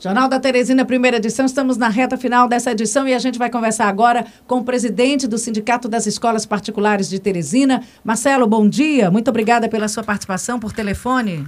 Jornal da Teresina, primeira edição. Estamos na reta final dessa edição e a gente vai conversar agora com o presidente do Sindicato das Escolas Particulares de Teresina. Marcelo, bom dia. Muito obrigada pela sua participação por telefone.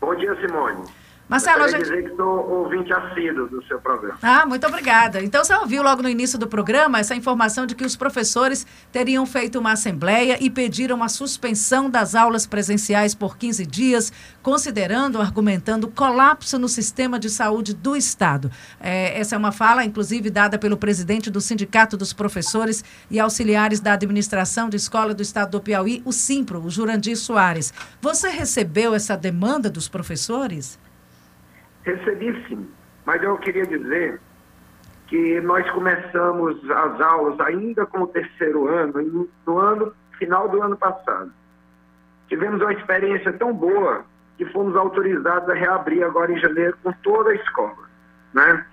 Bom dia, Simone. Marcelo, a gente... dizer que sou ouvinte assíduo do seu programa. Ah, muito obrigada. Então, você ouviu logo no início do programa essa informação de que os professores teriam feito uma assembleia e pediram a suspensão das aulas presenciais por 15 dias, considerando, argumentando colapso no sistema de saúde do Estado. É, essa é uma fala, inclusive, dada pelo presidente do Sindicato dos Professores e Auxiliares da Administração de Escola do Estado do Piauí, o Simpro, o Jurandir Soares. Você recebeu essa demanda dos professores? Recebi sim, mas eu queria dizer que nós começamos as aulas ainda com o terceiro ano, no ano final do ano passado. Tivemos uma experiência tão boa que fomos autorizados a reabrir agora em janeiro com toda a escola, né?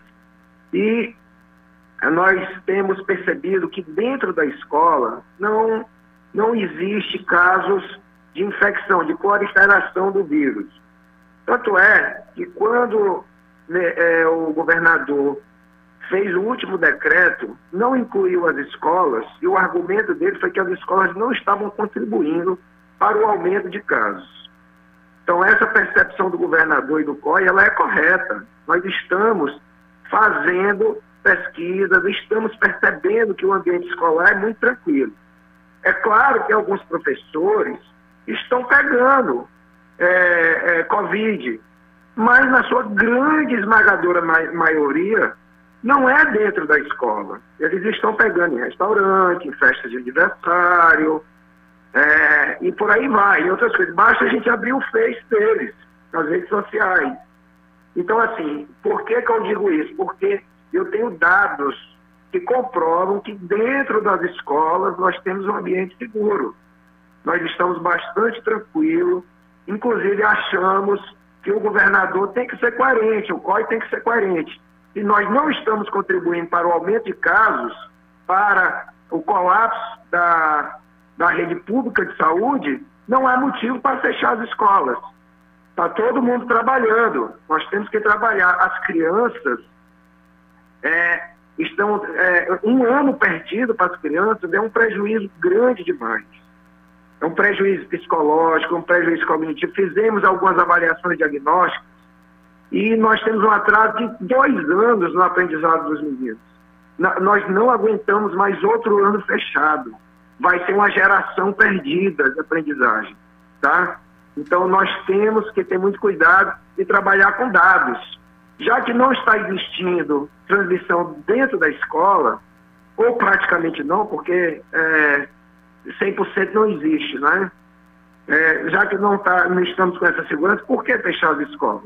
E nós temos percebido que dentro da escola não não existe casos de infecção, de proliferação do vírus. Tanto é que quando né, é, o governador fez o último decreto, não incluiu as escolas, e o argumento dele foi que as escolas não estavam contribuindo para o aumento de casos. Então, essa percepção do governador e do COI, ela é correta. Nós estamos fazendo pesquisas, estamos percebendo que o ambiente escolar é muito tranquilo. É claro que alguns professores estão pegando é, é, Covid, mas na sua grande esmagadora ma maioria não é dentro da escola. Eles estão pegando em restaurante, em festas de aniversário, é, e por aí vai, outras coisas. Basta a gente abrir o Face deles, nas redes sociais. Então, assim, por que, que eu digo isso? Porque eu tenho dados que comprovam que dentro das escolas nós temos um ambiente seguro. Nós estamos bastante tranquilos, Inclusive, achamos que o governador tem que ser coerente, o COI tem que ser coerente. E nós não estamos contribuindo para o aumento de casos, para o colapso da, da rede pública de saúde, não há motivo para fechar as escolas. Está todo mundo trabalhando. Nós temos que trabalhar. As crianças é, estão. É, um ano perdido para as crianças é um prejuízo grande demais um prejuízo psicológico, um prejuízo cognitivo. Fizemos algumas avaliações diagnósticas e nós temos um atraso de dois anos no aprendizado dos meninos. nós não aguentamos mais outro ano fechado. Vai ser uma geração perdida de aprendizagem, tá? Então nós temos que ter muito cuidado e trabalhar com dados. Já que não está existindo transmissão dentro da escola, ou praticamente não, porque é, 100% não existe, né? É, já que não, tá, não estamos com essa segurança, por que fechar as escolas?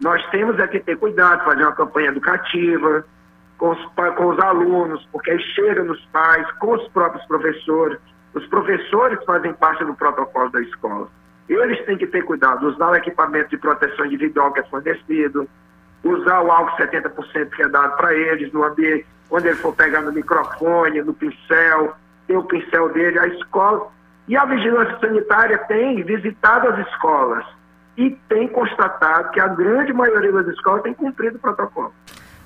Nós temos é que ter cuidado, fazer uma campanha educativa com os, com os alunos, porque chega nos pais, com os próprios professores. Os professores fazem parte do protocolo da escola. Eles têm que ter cuidado, usar o equipamento de proteção individual que é fornecido, usar o álcool 70% que é dado para eles no ambiente, quando ele for pegar no microfone, no pincel, tem o pincel dele, a escola. E a vigilância sanitária tem visitado as escolas e tem constatado que a grande maioria das escolas tem cumprido o protocolo.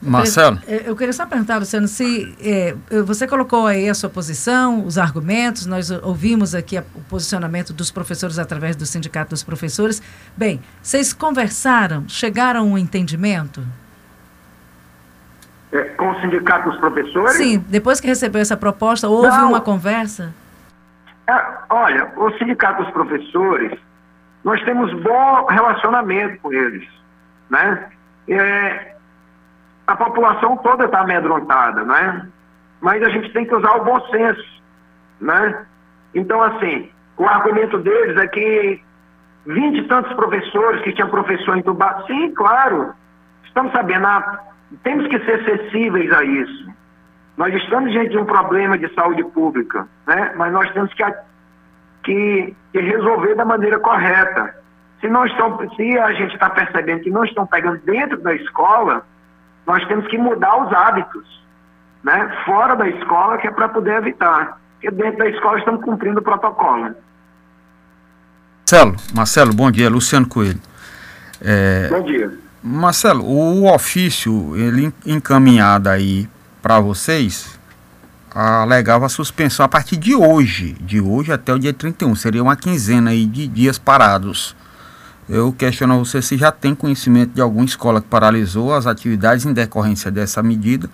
Marcelo? Eu queria só perguntar, Luciano, se é, você colocou aí a sua posição, os argumentos, nós ouvimos aqui o posicionamento dos professores através do Sindicato dos Professores. Bem, vocês conversaram, chegaram a um entendimento? É, com o sindicato dos professores? Sim, depois que recebeu essa proposta, houve Não, uma conversa? É, olha, o sindicato dos professores, nós temos bom relacionamento com eles, né? É, a população toda está amedrontada, né? Mas a gente tem que usar o bom senso, né? Então, assim, o argumento deles é que vinte e tantos professores que tinham professor entubado, sim, claro, estamos sabendo, a temos que ser sensíveis a isso. Nós estamos diante de um problema de saúde pública, né? mas nós temos que, que, que resolver da maneira correta. Se, não estão, se a gente está percebendo que não estão pegando dentro da escola, nós temos que mudar os hábitos, né? fora da escola, que é para poder evitar. Porque dentro da escola estamos cumprindo o protocolo. Marcelo, Marcelo, bom dia. Luciano Coelho. É, bom dia. Marcelo, o ofício ele encaminhado aí para vocês alegava a suspensão a partir de hoje, de hoje até o dia 31, seria uma quinzena aí de dias parados. Eu questiono você se já tem conhecimento de alguma escola que paralisou as atividades em decorrência dessa medida.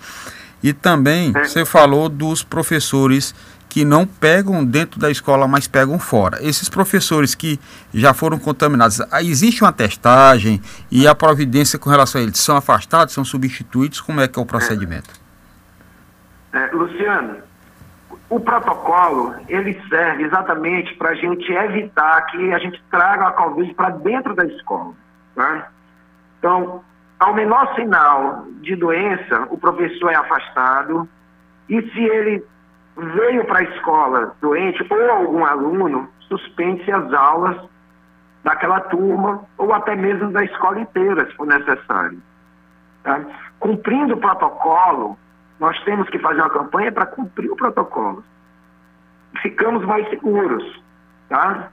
E também você falou dos professores que não pegam dentro da escola, mas pegam fora. Esses professores que já foram contaminados, ah, existe uma testagem e a providência com relação a eles? São afastados, são substituídos? Como é que é o procedimento? É, Luciano, o protocolo ele serve exatamente para a gente evitar que a gente traga a Covid para dentro da escola. Né? Então, ao menor sinal de doença, o professor é afastado e se ele veio para a escola doente ou algum aluno, suspende-se as aulas daquela turma ou até mesmo da escola inteira, se for necessário. Tá? Cumprindo o protocolo, nós temos que fazer uma campanha para cumprir o protocolo. Ficamos mais seguros. Tá?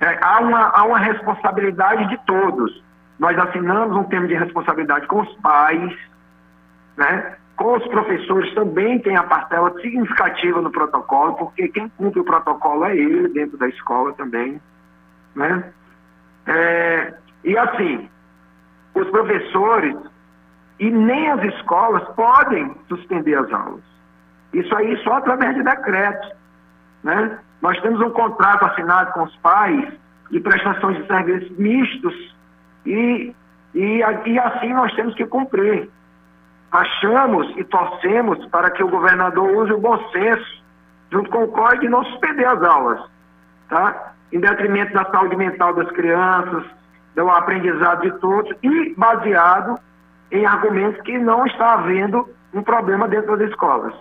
É, há, uma, há uma responsabilidade de todos. Nós assinamos um termo de responsabilidade com os pais, né? Com os professores também tem a parcela significativa no protocolo, porque quem cumpre o protocolo é ele dentro da escola também. Né? É, e assim, os professores e nem as escolas podem suspender as aulas. Isso aí só através de decretos. Né? Nós temos um contrato assinado com os pais de prestação de serviços mistos e, e, e assim nós temos que cumprir achamos e torcemos para que o governador use o bom senso, junto com o COI, de não suspender as aulas, tá? em detrimento da saúde mental das crianças, do aprendizado de todos e baseado em argumentos que não está havendo um problema dentro das escolas.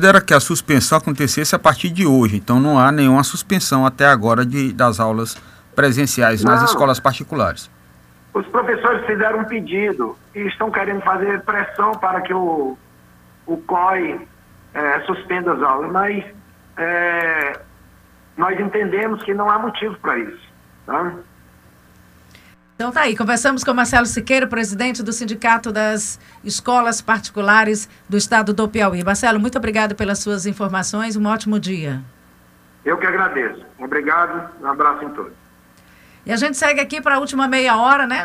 Era que a suspensão acontecesse a partir de hoje, então não há nenhuma suspensão até agora de, das aulas presenciais não. nas escolas particulares. Os professores fizeram um pedido e estão querendo fazer pressão para que o, o COI é, suspenda as aulas, mas é, nós entendemos que não há motivo para isso. Tá? Então tá aí, conversamos com Marcelo Siqueira, presidente do Sindicato das Escolas Particulares do Estado do Piauí. Marcelo, muito obrigado pelas suas informações, um ótimo dia. Eu que agradeço. Obrigado, um abraço em todos. E a gente segue aqui para a última meia hora, né?